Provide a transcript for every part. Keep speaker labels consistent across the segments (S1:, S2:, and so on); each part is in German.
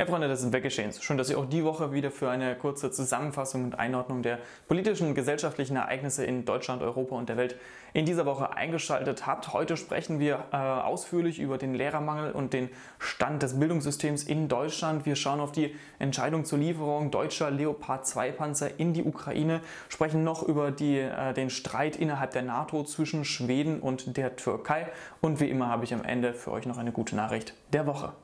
S1: Ja, Freunde des Weggeschehens. Schön, dass ihr auch die Woche wieder für eine kurze Zusammenfassung und Einordnung der politischen und gesellschaftlichen Ereignisse in Deutschland, Europa und der Welt in dieser Woche eingeschaltet habt. Heute sprechen wir äh, ausführlich über den Lehrermangel und den Stand des Bildungssystems in Deutschland. Wir schauen auf die Entscheidung zur Lieferung deutscher Leopard 2 Panzer in die Ukraine, sprechen noch über die, äh, den Streit innerhalb der NATO zwischen Schweden und der Türkei und wie immer habe ich am Ende für euch noch eine gute Nachricht der Woche.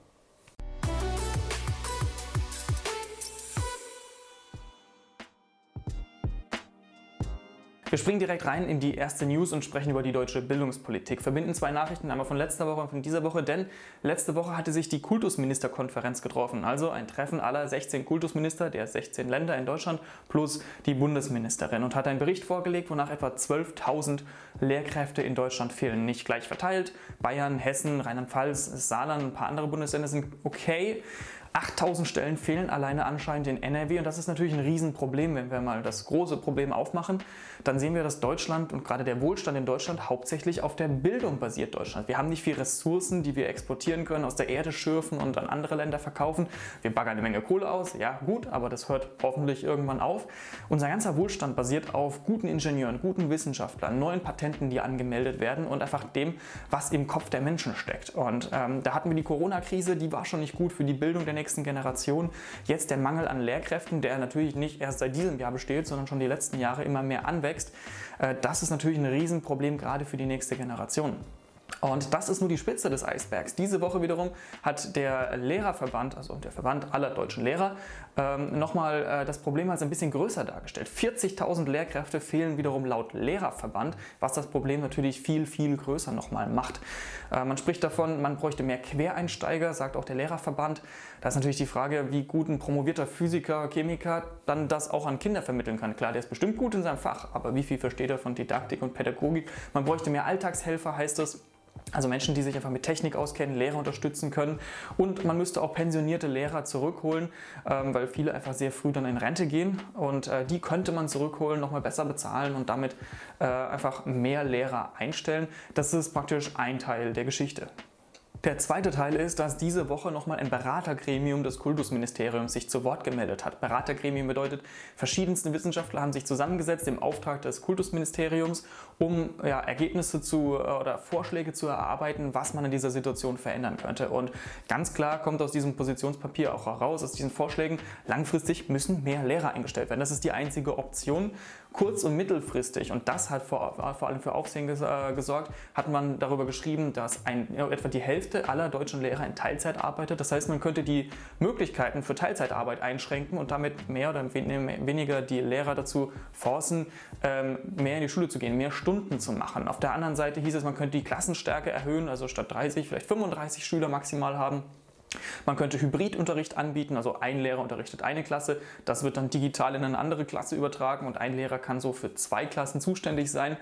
S1: Wir springen direkt rein in die erste News und sprechen über die deutsche Bildungspolitik. Verbinden zwei Nachrichten, einmal von letzter Woche und von dieser Woche, denn letzte Woche hatte sich die Kultusministerkonferenz getroffen, also ein Treffen aller 16 Kultusminister der 16 Länder in Deutschland plus die Bundesministerin und hat einen Bericht vorgelegt, wonach etwa 12.000 Lehrkräfte in Deutschland fehlen. Nicht gleich verteilt. Bayern, Hessen, Rheinland-Pfalz, Saarland, ein paar andere Bundesländer sind okay, 8000 Stellen fehlen alleine anscheinend in NRW und das ist natürlich ein Riesenproblem, wenn wir mal das große Problem aufmachen. Dann sehen wir, dass Deutschland und gerade der Wohlstand in Deutschland hauptsächlich auf der Bildung basiert. Deutschland. Wir haben nicht viel Ressourcen, die wir exportieren können, aus der Erde schürfen und an andere Länder verkaufen. Wir baggern eine Menge Kohle aus, ja gut, aber das hört hoffentlich irgendwann auf. Unser ganzer Wohlstand basiert auf guten Ingenieuren, guten Wissenschaftlern, neuen Patenten, die angemeldet werden und einfach dem, was im Kopf der Menschen steckt. Und ähm, da hatten wir die Corona-Krise, die war schon nicht gut für die Bildung der nächsten nächsten Generation. Jetzt der Mangel an Lehrkräften, der natürlich nicht erst seit diesem Jahr besteht, sondern schon die letzten Jahre immer mehr anwächst. Äh, das ist natürlich ein Riesenproblem gerade für die nächste Generation. Und das ist nur die Spitze des Eisbergs. Diese Woche wiederum hat der Lehrerverband, also der Verband aller deutschen Lehrer, ähm, nochmal äh, das Problem als ein bisschen größer dargestellt. 40.000 Lehrkräfte fehlen wiederum laut Lehrerverband, was das Problem natürlich viel, viel größer nochmal macht. Äh, man spricht davon, man bräuchte mehr Quereinsteiger, sagt auch der Lehrerverband. Da ist natürlich die Frage, wie gut ein promovierter Physiker, Chemiker dann das auch an Kinder vermitteln kann. Klar, der ist bestimmt gut in seinem Fach, aber wie viel versteht er von Didaktik und Pädagogik? Man bräuchte mehr Alltagshelfer, heißt es. Also Menschen, die sich einfach mit Technik auskennen, Lehrer unterstützen können. Und man müsste auch pensionierte Lehrer zurückholen, ähm, weil viele einfach sehr früh dann in Rente gehen. Und äh, die könnte man zurückholen, nochmal besser bezahlen und damit äh, einfach mehr Lehrer einstellen. Das ist praktisch ein Teil der Geschichte. Der zweite Teil ist, dass diese Woche nochmal ein Beratergremium des Kultusministeriums sich zu Wort gemeldet hat. Beratergremium bedeutet, verschiedenste Wissenschaftler haben sich zusammengesetzt im Auftrag des Kultusministeriums, um ja, Ergebnisse zu äh, oder Vorschläge zu erarbeiten, was man in dieser Situation verändern könnte. Und ganz klar kommt aus diesem Positionspapier auch heraus, aus diesen Vorschlägen, langfristig müssen mehr Lehrer eingestellt werden. Das ist die einzige Option. Kurz- und mittelfristig, und das hat vor, vor allem für Aufsehen äh, gesorgt, hat man darüber geschrieben, dass ein, etwa die Hälfte Hälfte aller deutschen Lehrer in Teilzeit arbeitet. Das heißt, man könnte die Möglichkeiten für Teilzeitarbeit einschränken und damit mehr oder weniger die Lehrer dazu forcen, ähm, mehr in die Schule zu gehen, mehr Stunden zu machen. Auf der anderen Seite hieß es, man könnte die Klassenstärke erhöhen, also statt 30 vielleicht 35 Schüler maximal haben. Man könnte Hybridunterricht anbieten, also ein Lehrer unterrichtet eine Klasse, das wird dann digital in eine andere Klasse übertragen und ein Lehrer kann so für zwei Klassen zuständig sein.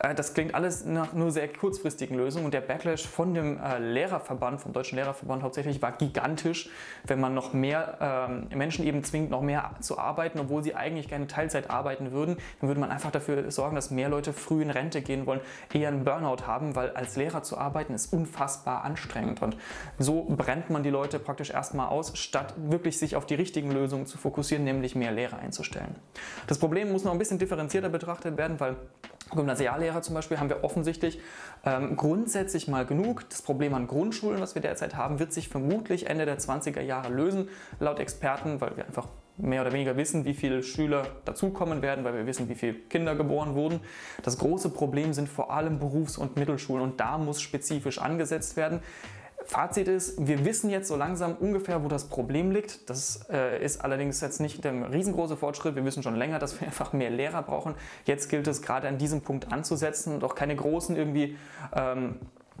S1: Äh, das klingt alles nach nur sehr kurzfristigen Lösungen und der Backlash von dem äh, Lehrerverband, vom Deutschen Lehrerverband hauptsächlich, war gigantisch, wenn man noch mehr ähm, Menschen eben zwingt, noch mehr zu arbeiten, obwohl sie eigentlich gerne Teilzeit arbeiten würden, dann würde man einfach dafür sorgen, dass mehr Leute früh in Rente gehen wollen, eher einen Burnout haben, weil als Lehrer zu arbeiten ist unfassbar anstrengend. Und so brennt man die Leute Leute praktisch erstmal aus, statt wirklich sich auf die richtigen Lösungen zu fokussieren, nämlich mehr Lehrer einzustellen. Das Problem muss noch ein bisschen differenzierter betrachtet werden, weil Gymnasiallehrer zum Beispiel haben wir offensichtlich ähm, grundsätzlich mal genug. Das Problem an Grundschulen, was wir derzeit haben, wird sich vermutlich Ende der 20er Jahre lösen, laut Experten, weil wir einfach mehr oder weniger wissen, wie viele Schüler dazukommen werden, weil wir wissen, wie viele Kinder geboren wurden. Das große Problem sind vor allem Berufs- und Mittelschulen und da muss spezifisch angesetzt werden. Fazit ist, wir wissen jetzt so langsam ungefähr, wo das Problem liegt. Das äh, ist allerdings jetzt nicht der riesengroße Fortschritt. Wir wissen schon länger, dass wir einfach mehr Lehrer brauchen. Jetzt gilt es gerade an diesem Punkt anzusetzen und auch keine großen irgendwie ähm,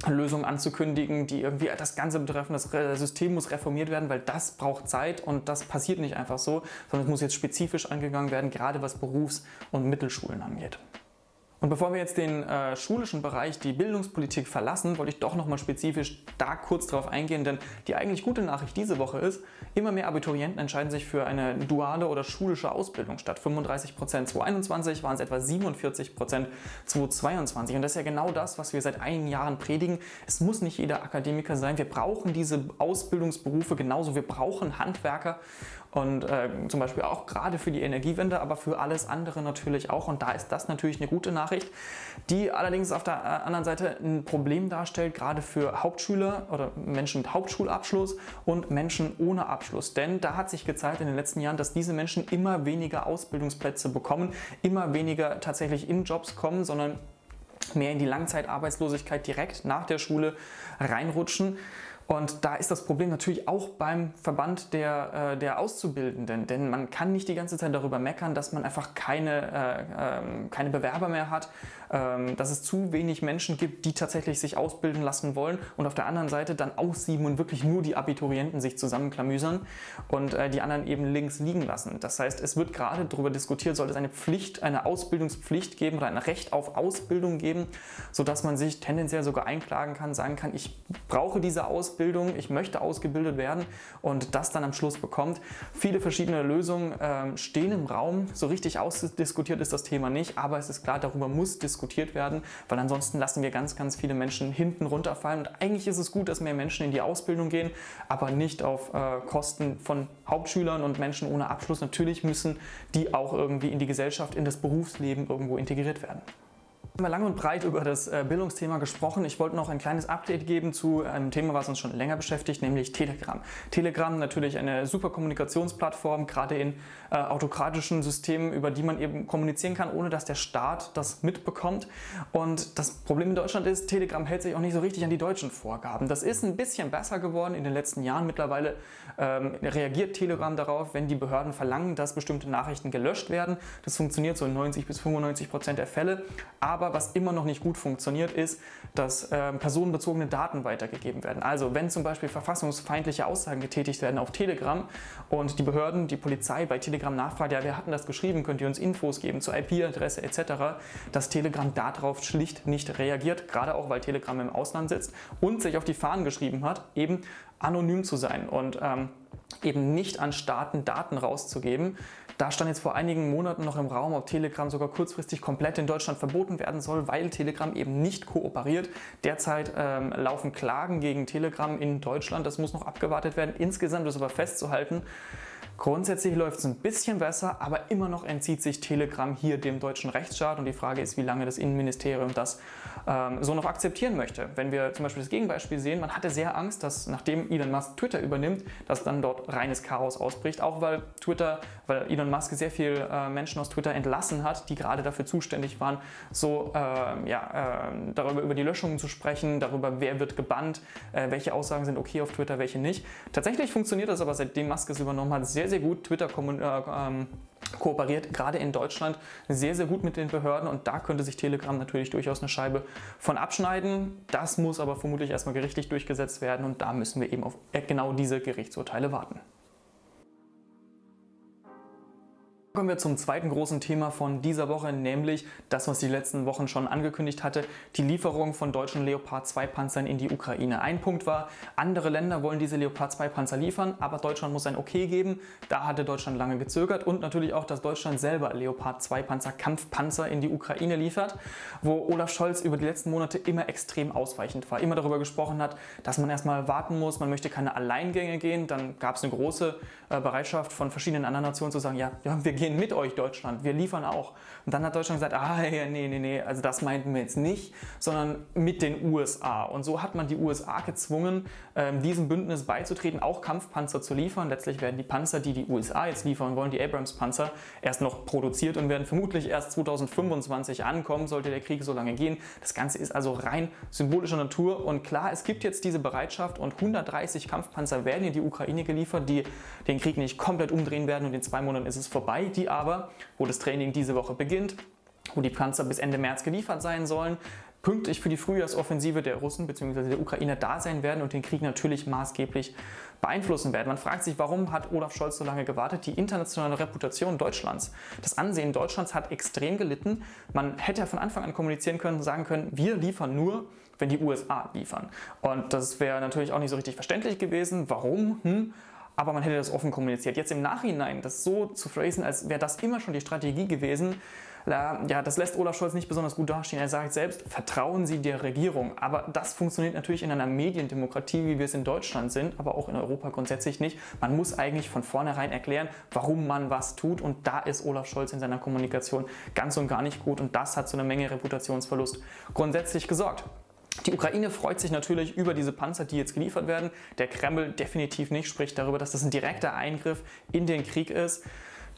S1: Lösungen anzukündigen, die irgendwie das Ganze betreffen. Das System muss reformiert werden, weil das braucht Zeit und das passiert nicht einfach so, sondern es muss jetzt spezifisch angegangen werden, gerade was Berufs- und Mittelschulen angeht. Und bevor wir jetzt den äh, schulischen Bereich, die Bildungspolitik verlassen, wollte ich doch nochmal spezifisch da kurz drauf eingehen, denn die eigentlich gute Nachricht diese Woche ist, immer mehr Abiturienten entscheiden sich für eine duale oder schulische Ausbildung statt 35 Prozent 2021 waren es etwa 47 Prozent 2022. Und das ist ja genau das, was wir seit einigen Jahren predigen. Es muss nicht jeder Akademiker sein. Wir brauchen diese Ausbildungsberufe genauso. Wir brauchen Handwerker und äh, zum Beispiel auch gerade für die Energiewende, aber für alles andere natürlich auch. Und da ist das natürlich eine gute Nachricht, die allerdings auf der äh, anderen Seite ein Problem darstellt, gerade für Hauptschüler oder Menschen mit Hauptschulabschluss und Menschen ohne Abschluss. Denn da hat sich gezeigt in den letzten Jahren, dass diese Menschen immer weniger Ausbildungsplätze bekommen, immer weniger tatsächlich in Jobs kommen, sondern mehr in die Langzeitarbeitslosigkeit direkt nach der Schule reinrutschen. Und da ist das Problem natürlich auch beim Verband der, äh, der Auszubildenden, denn man kann nicht die ganze Zeit darüber meckern, dass man einfach keine, äh, äh, keine Bewerber mehr hat, ähm, dass es zu wenig Menschen gibt, die tatsächlich sich ausbilden lassen wollen und auf der anderen Seite dann aussieben und wirklich nur die Abiturienten sich zusammenklamüsern und äh, die anderen eben links liegen lassen. Das heißt, es wird gerade darüber diskutiert, soll es eine Pflicht, eine Ausbildungspflicht geben oder ein Recht auf Ausbildung geben, sodass man sich tendenziell sogar einklagen kann, sagen kann, ich brauche diese Ausbildung, Ausbildung, ich möchte ausgebildet werden und das dann am Schluss bekommt. Viele verschiedene Lösungen äh, stehen im Raum. So richtig ausdiskutiert ist das Thema nicht, aber es ist klar, darüber muss diskutiert werden, weil ansonsten lassen wir ganz, ganz viele Menschen hinten runterfallen. Und eigentlich ist es gut, dass mehr Menschen in die Ausbildung gehen, aber nicht auf äh, Kosten von Hauptschülern und Menschen ohne Abschluss. Natürlich müssen die auch irgendwie in die Gesellschaft, in das Berufsleben irgendwo integriert werden haben wir lange und breit über das äh, Bildungsthema gesprochen. Ich wollte noch ein kleines Update geben zu einem Thema, was uns schon länger beschäftigt, nämlich Telegram. Telegram natürlich eine super Kommunikationsplattform, gerade in äh, autokratischen Systemen, über die man eben kommunizieren kann, ohne dass der Staat das mitbekommt. Und das Problem in Deutschland ist, Telegram hält sich auch nicht so richtig an die deutschen Vorgaben. Das ist ein bisschen besser geworden in den letzten Jahren. Mittlerweile ähm, reagiert Telegram darauf, wenn die Behörden verlangen, dass bestimmte Nachrichten gelöscht werden. Das funktioniert so in 90 bis 95 Prozent der Fälle. Aber aber was immer noch nicht gut funktioniert, ist, dass äh, personenbezogene Daten weitergegeben werden. Also wenn zum Beispiel verfassungsfeindliche Aussagen getätigt werden auf Telegram und die Behörden, die Polizei bei Telegram nachfragt, ja, wer hat denn das geschrieben, könnt ihr uns Infos geben zur IP-Adresse etc., dass Telegram darauf schlicht nicht reagiert, gerade auch weil Telegram im Ausland sitzt und sich auf die Fahnen geschrieben hat, eben anonym zu sein und ähm, eben nicht an Staaten Daten rauszugeben. Da stand jetzt vor einigen Monaten noch im Raum, ob Telegram sogar kurzfristig komplett in Deutschland verboten werden soll, weil Telegram eben nicht kooperiert. Derzeit ähm, laufen Klagen gegen Telegram in Deutschland. Das muss noch abgewartet werden. Insgesamt ist aber festzuhalten, Grundsätzlich läuft es ein bisschen besser, aber immer noch entzieht sich Telegram hier dem deutschen Rechtsstaat und die Frage ist, wie lange das Innenministerium das ähm, so noch akzeptieren möchte. Wenn wir zum Beispiel das Gegenbeispiel sehen, man hatte sehr Angst, dass nachdem Elon Musk Twitter übernimmt, dass dann dort reines Chaos ausbricht, auch weil Twitter, weil Elon Musk sehr viele äh, Menschen aus Twitter entlassen hat, die gerade dafür zuständig waren, so äh, ja, äh, darüber über die Löschungen zu sprechen, darüber, wer wird gebannt, äh, welche Aussagen sind okay auf Twitter, welche nicht. Tatsächlich funktioniert das aber, seitdem Musk es übernommen hat, sehr sehr, gut. Twitter äh, ähm, kooperiert gerade in Deutschland sehr, sehr gut mit den Behörden und da könnte sich Telegram natürlich durchaus eine Scheibe von abschneiden. Das muss aber vermutlich erstmal gerichtlich durchgesetzt werden und da müssen wir eben auf genau diese Gerichtsurteile warten. Kommen wir zum zweiten großen Thema von dieser Woche, nämlich das, was die letzten Wochen schon angekündigt hatte, die Lieferung von deutschen Leopard 2 Panzern in die Ukraine. Ein Punkt war, andere Länder wollen diese Leopard 2 Panzer liefern, aber Deutschland muss ein Okay geben. Da hatte Deutschland lange gezögert und natürlich auch, dass Deutschland selber Leopard 2 Panzer, Kampfpanzer in die Ukraine liefert, wo Olaf Scholz über die letzten Monate immer extrem ausweichend war, immer darüber gesprochen hat, dass man erstmal warten muss, man möchte keine Alleingänge gehen. Dann gab es eine große äh, Bereitschaft von verschiedenen anderen Nationen zu sagen, ja, ja wir gehen gehen mit euch, Deutschland, wir liefern auch. Und dann hat Deutschland gesagt, ah, nee, nee, nee, also das meinten wir jetzt nicht, sondern mit den USA. Und so hat man die USA gezwungen, ähm, diesem Bündnis beizutreten, auch Kampfpanzer zu liefern. Letztlich werden die Panzer, die die USA jetzt liefern wollen, die Abrams-Panzer, erst noch produziert und werden vermutlich erst 2025 ankommen, sollte der Krieg so lange gehen. Das Ganze ist also rein symbolischer Natur. Und klar, es gibt jetzt diese Bereitschaft und 130 Kampfpanzer werden in die Ukraine geliefert, die den Krieg nicht komplett umdrehen werden und in zwei Monaten ist es vorbei die aber, wo das Training diese Woche beginnt, wo die Panzer bis Ende März geliefert sein sollen, pünktlich für die Frühjahrsoffensive der Russen bzw. der Ukraine da sein werden und den Krieg natürlich maßgeblich beeinflussen werden. Man fragt sich, warum hat Olaf Scholz so lange gewartet? Die internationale Reputation Deutschlands, das Ansehen Deutschlands hat extrem gelitten. Man hätte ja von Anfang an kommunizieren können, sagen können, wir liefern nur, wenn die USA liefern. Und das wäre natürlich auch nicht so richtig verständlich gewesen. Warum? Hm aber man hätte das offen kommuniziert. Jetzt im Nachhinein das so zu phrasen, als wäre das immer schon die Strategie gewesen, ja, das lässt Olaf Scholz nicht besonders gut dastehen. Er sagt selbst, vertrauen Sie der Regierung. Aber das funktioniert natürlich in einer Mediendemokratie, wie wir es in Deutschland sind, aber auch in Europa grundsätzlich nicht. Man muss eigentlich von vornherein erklären, warum man was tut. Und da ist Olaf Scholz in seiner Kommunikation ganz und gar nicht gut. Und das hat zu einer Menge Reputationsverlust grundsätzlich gesorgt. Die Ukraine freut sich natürlich über diese Panzer, die jetzt geliefert werden. Der Kreml definitiv nicht, spricht darüber, dass das ein direkter Eingriff in den Krieg ist.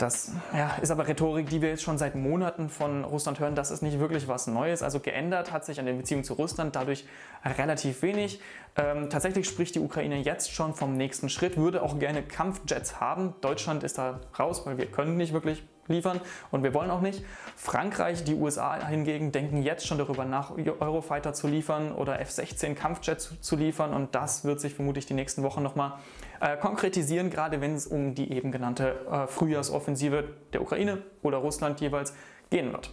S1: Das ja, ist aber Rhetorik, die wir jetzt schon seit Monaten von Russland hören. Das ist nicht wirklich was Neues. Also geändert hat sich an den Beziehungen zu Russland dadurch relativ wenig. Ähm, tatsächlich spricht die Ukraine jetzt schon vom nächsten Schritt, würde auch gerne Kampfjets haben. Deutschland ist da raus, weil wir können nicht wirklich liefern und wir wollen auch nicht. Frankreich, die USA hingegen denken jetzt schon darüber nach, Eurofighter zu liefern oder F-16 Kampfjets zu liefern und das wird sich vermutlich die nächsten Wochen nochmal äh, konkretisieren, gerade wenn es um die eben genannte äh, Frühjahrsoffensive der Ukraine oder Russland jeweils gehen wird.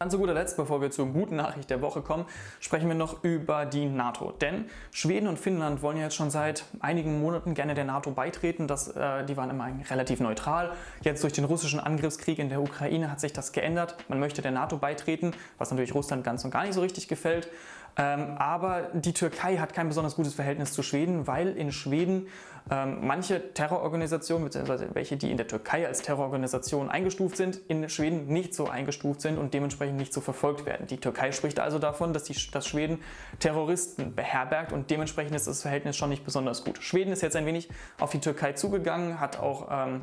S1: Dann zu guter Letzt, bevor wir zur guten Nachricht der Woche kommen, sprechen wir noch über die NATO. Denn Schweden und Finnland wollen ja jetzt schon seit einigen Monaten gerne der NATO beitreten. Das, äh, die waren immer relativ neutral. Jetzt durch den russischen Angriffskrieg in der Ukraine hat sich das geändert. Man möchte der NATO beitreten, was natürlich Russland ganz und gar nicht so richtig gefällt. Ähm, aber die Türkei hat kein besonders gutes Verhältnis zu Schweden, weil in Schweden ähm, manche Terrororganisationen, beziehungsweise welche, die in der Türkei als Terrororganisation eingestuft sind, in Schweden nicht so eingestuft sind und dementsprechend nicht so verfolgt werden. Die Türkei spricht also davon, dass, die, dass Schweden Terroristen beherbergt und dementsprechend ist das Verhältnis schon nicht besonders gut. Schweden ist jetzt ein wenig auf die Türkei zugegangen, hat auch ähm,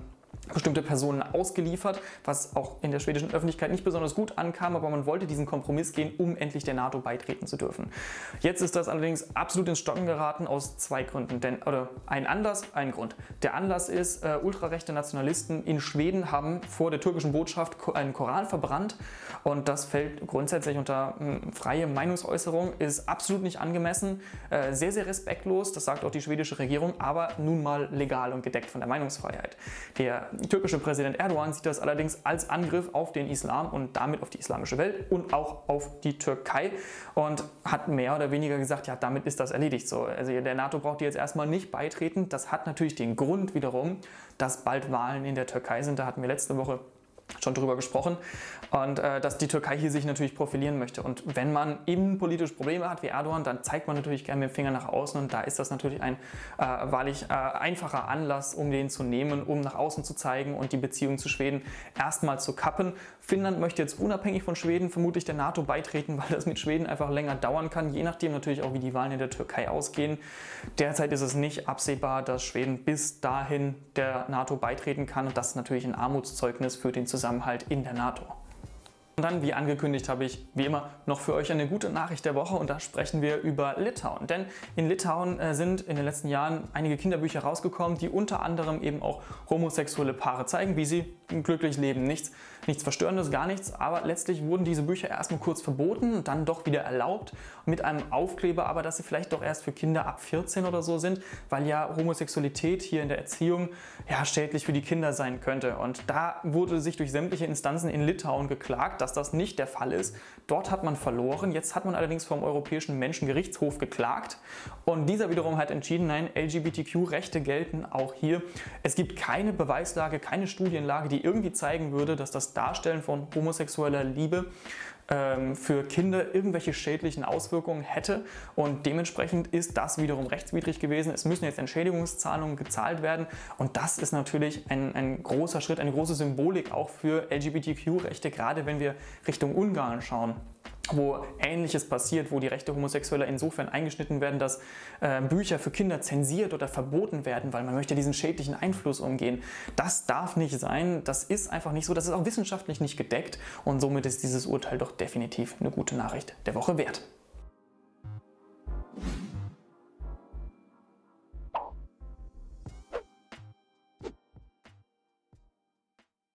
S1: bestimmte Personen ausgeliefert, was auch in der schwedischen Öffentlichkeit nicht besonders gut ankam, aber man wollte diesen Kompromiss gehen, um endlich der NATO beitreten zu dürfen. Jetzt ist das allerdings absolut ins Stocken geraten aus zwei Gründen, denn oder ein Anlass, ein Grund. Der Anlass ist, äh, ultrarechte Nationalisten in Schweden haben vor der türkischen Botschaft einen Koran verbrannt und das fällt grundsätzlich unter äh, freie Meinungsäußerung, ist absolut nicht angemessen, äh, sehr sehr respektlos, das sagt auch die schwedische Regierung, aber nun mal legal und gedeckt von der Meinungsfreiheit. Der türkische Präsident Erdogan sieht das allerdings als Angriff auf den Islam und damit auf die islamische Welt und auch auf die Türkei und hat mehr oder weniger gesagt, ja, damit ist das erledigt. So, also der NATO braucht jetzt erstmal nicht beitreten. Das hat natürlich den Grund wiederum, dass bald Wahlen in der Türkei sind. Da hatten wir letzte Woche schon drüber gesprochen. Und äh, dass die Türkei hier sich natürlich profilieren möchte. Und wenn man innenpolitische Probleme hat wie Erdogan, dann zeigt man natürlich gerne mit dem Finger nach außen. Und da ist das natürlich ein äh, wahrlich äh, einfacher Anlass, um den zu nehmen, um nach außen zu zeigen und die Beziehung zu Schweden erstmal zu kappen. Finnland möchte jetzt unabhängig von Schweden vermutlich der NATO beitreten, weil das mit Schweden einfach länger dauern kann, je nachdem natürlich auch, wie die Wahlen in der Türkei ausgehen. Derzeit ist es nicht absehbar, dass Schweden bis dahin der NATO beitreten kann. Und das ist natürlich ein Armutszeugnis für den Zusammenhalt in der NATO. Und dann, wie angekündigt, habe ich wie immer noch für euch eine gute Nachricht der Woche und da sprechen wir über Litauen. Denn in Litauen äh, sind in den letzten Jahren einige Kinderbücher rausgekommen, die unter anderem eben auch homosexuelle Paare zeigen, wie sie glücklich leben. Nichts, nichts Verstörendes, gar nichts, aber letztlich wurden diese Bücher erstmal kurz verboten und dann doch wieder erlaubt mit einem Aufkleber, aber dass sie vielleicht doch erst für Kinder ab 14 oder so sind, weil ja Homosexualität hier in der Erziehung ja schädlich für die Kinder sein könnte. Und da wurde sich durch sämtliche Instanzen in Litauen geklagt, dass das nicht der Fall ist. Dort hat man verloren. Jetzt hat man allerdings vom Europäischen Menschengerichtshof geklagt. Und dieser wiederum hat entschieden, nein, LGBTQ-Rechte gelten auch hier. Es gibt keine Beweislage, keine Studienlage, die irgendwie zeigen würde, dass das Darstellen von homosexueller Liebe ähm, für Kinder irgendwelche schädlichen Auswirkungen hätte. Und dementsprechend ist das wiederum rechtswidrig gewesen. Es müssen jetzt Entschädigungszahlungen gezahlt werden. Und das ist natürlich ein, ein großer Schritt, eine große Symbolik auch für LGBTQ-Rechte, gerade wenn wir Richtung Ungarn schauen wo Ähnliches passiert, wo die Rechte Homosexueller insofern eingeschnitten werden, dass äh, Bücher für Kinder zensiert oder verboten werden, weil man möchte diesen schädlichen Einfluss umgehen. Das darf nicht sein, das ist einfach nicht so, das ist auch wissenschaftlich nicht gedeckt und somit ist dieses Urteil doch definitiv eine gute Nachricht der Woche wert.